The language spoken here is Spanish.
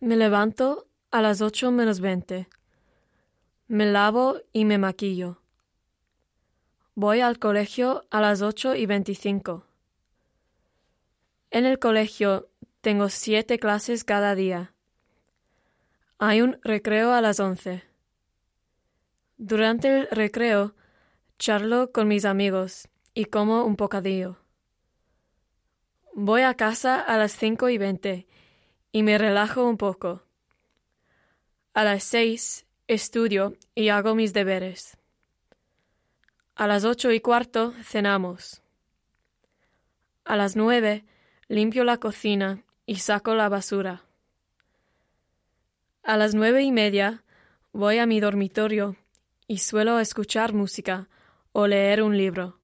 Me levanto a las ocho menos veinte. Me lavo y me maquillo. Voy al colegio a las ocho y veinticinco. En el colegio tengo siete clases cada día. Hay un recreo a las once. Durante el recreo charlo con mis amigos y como un bocadillo. Voy a casa a las cinco y veinte y me relajo un poco. A las seis estudio y hago mis deberes. A las ocho y cuarto cenamos. A las nueve limpio la cocina y saco la basura. A las nueve y media voy a mi dormitorio y suelo escuchar música o leer un libro.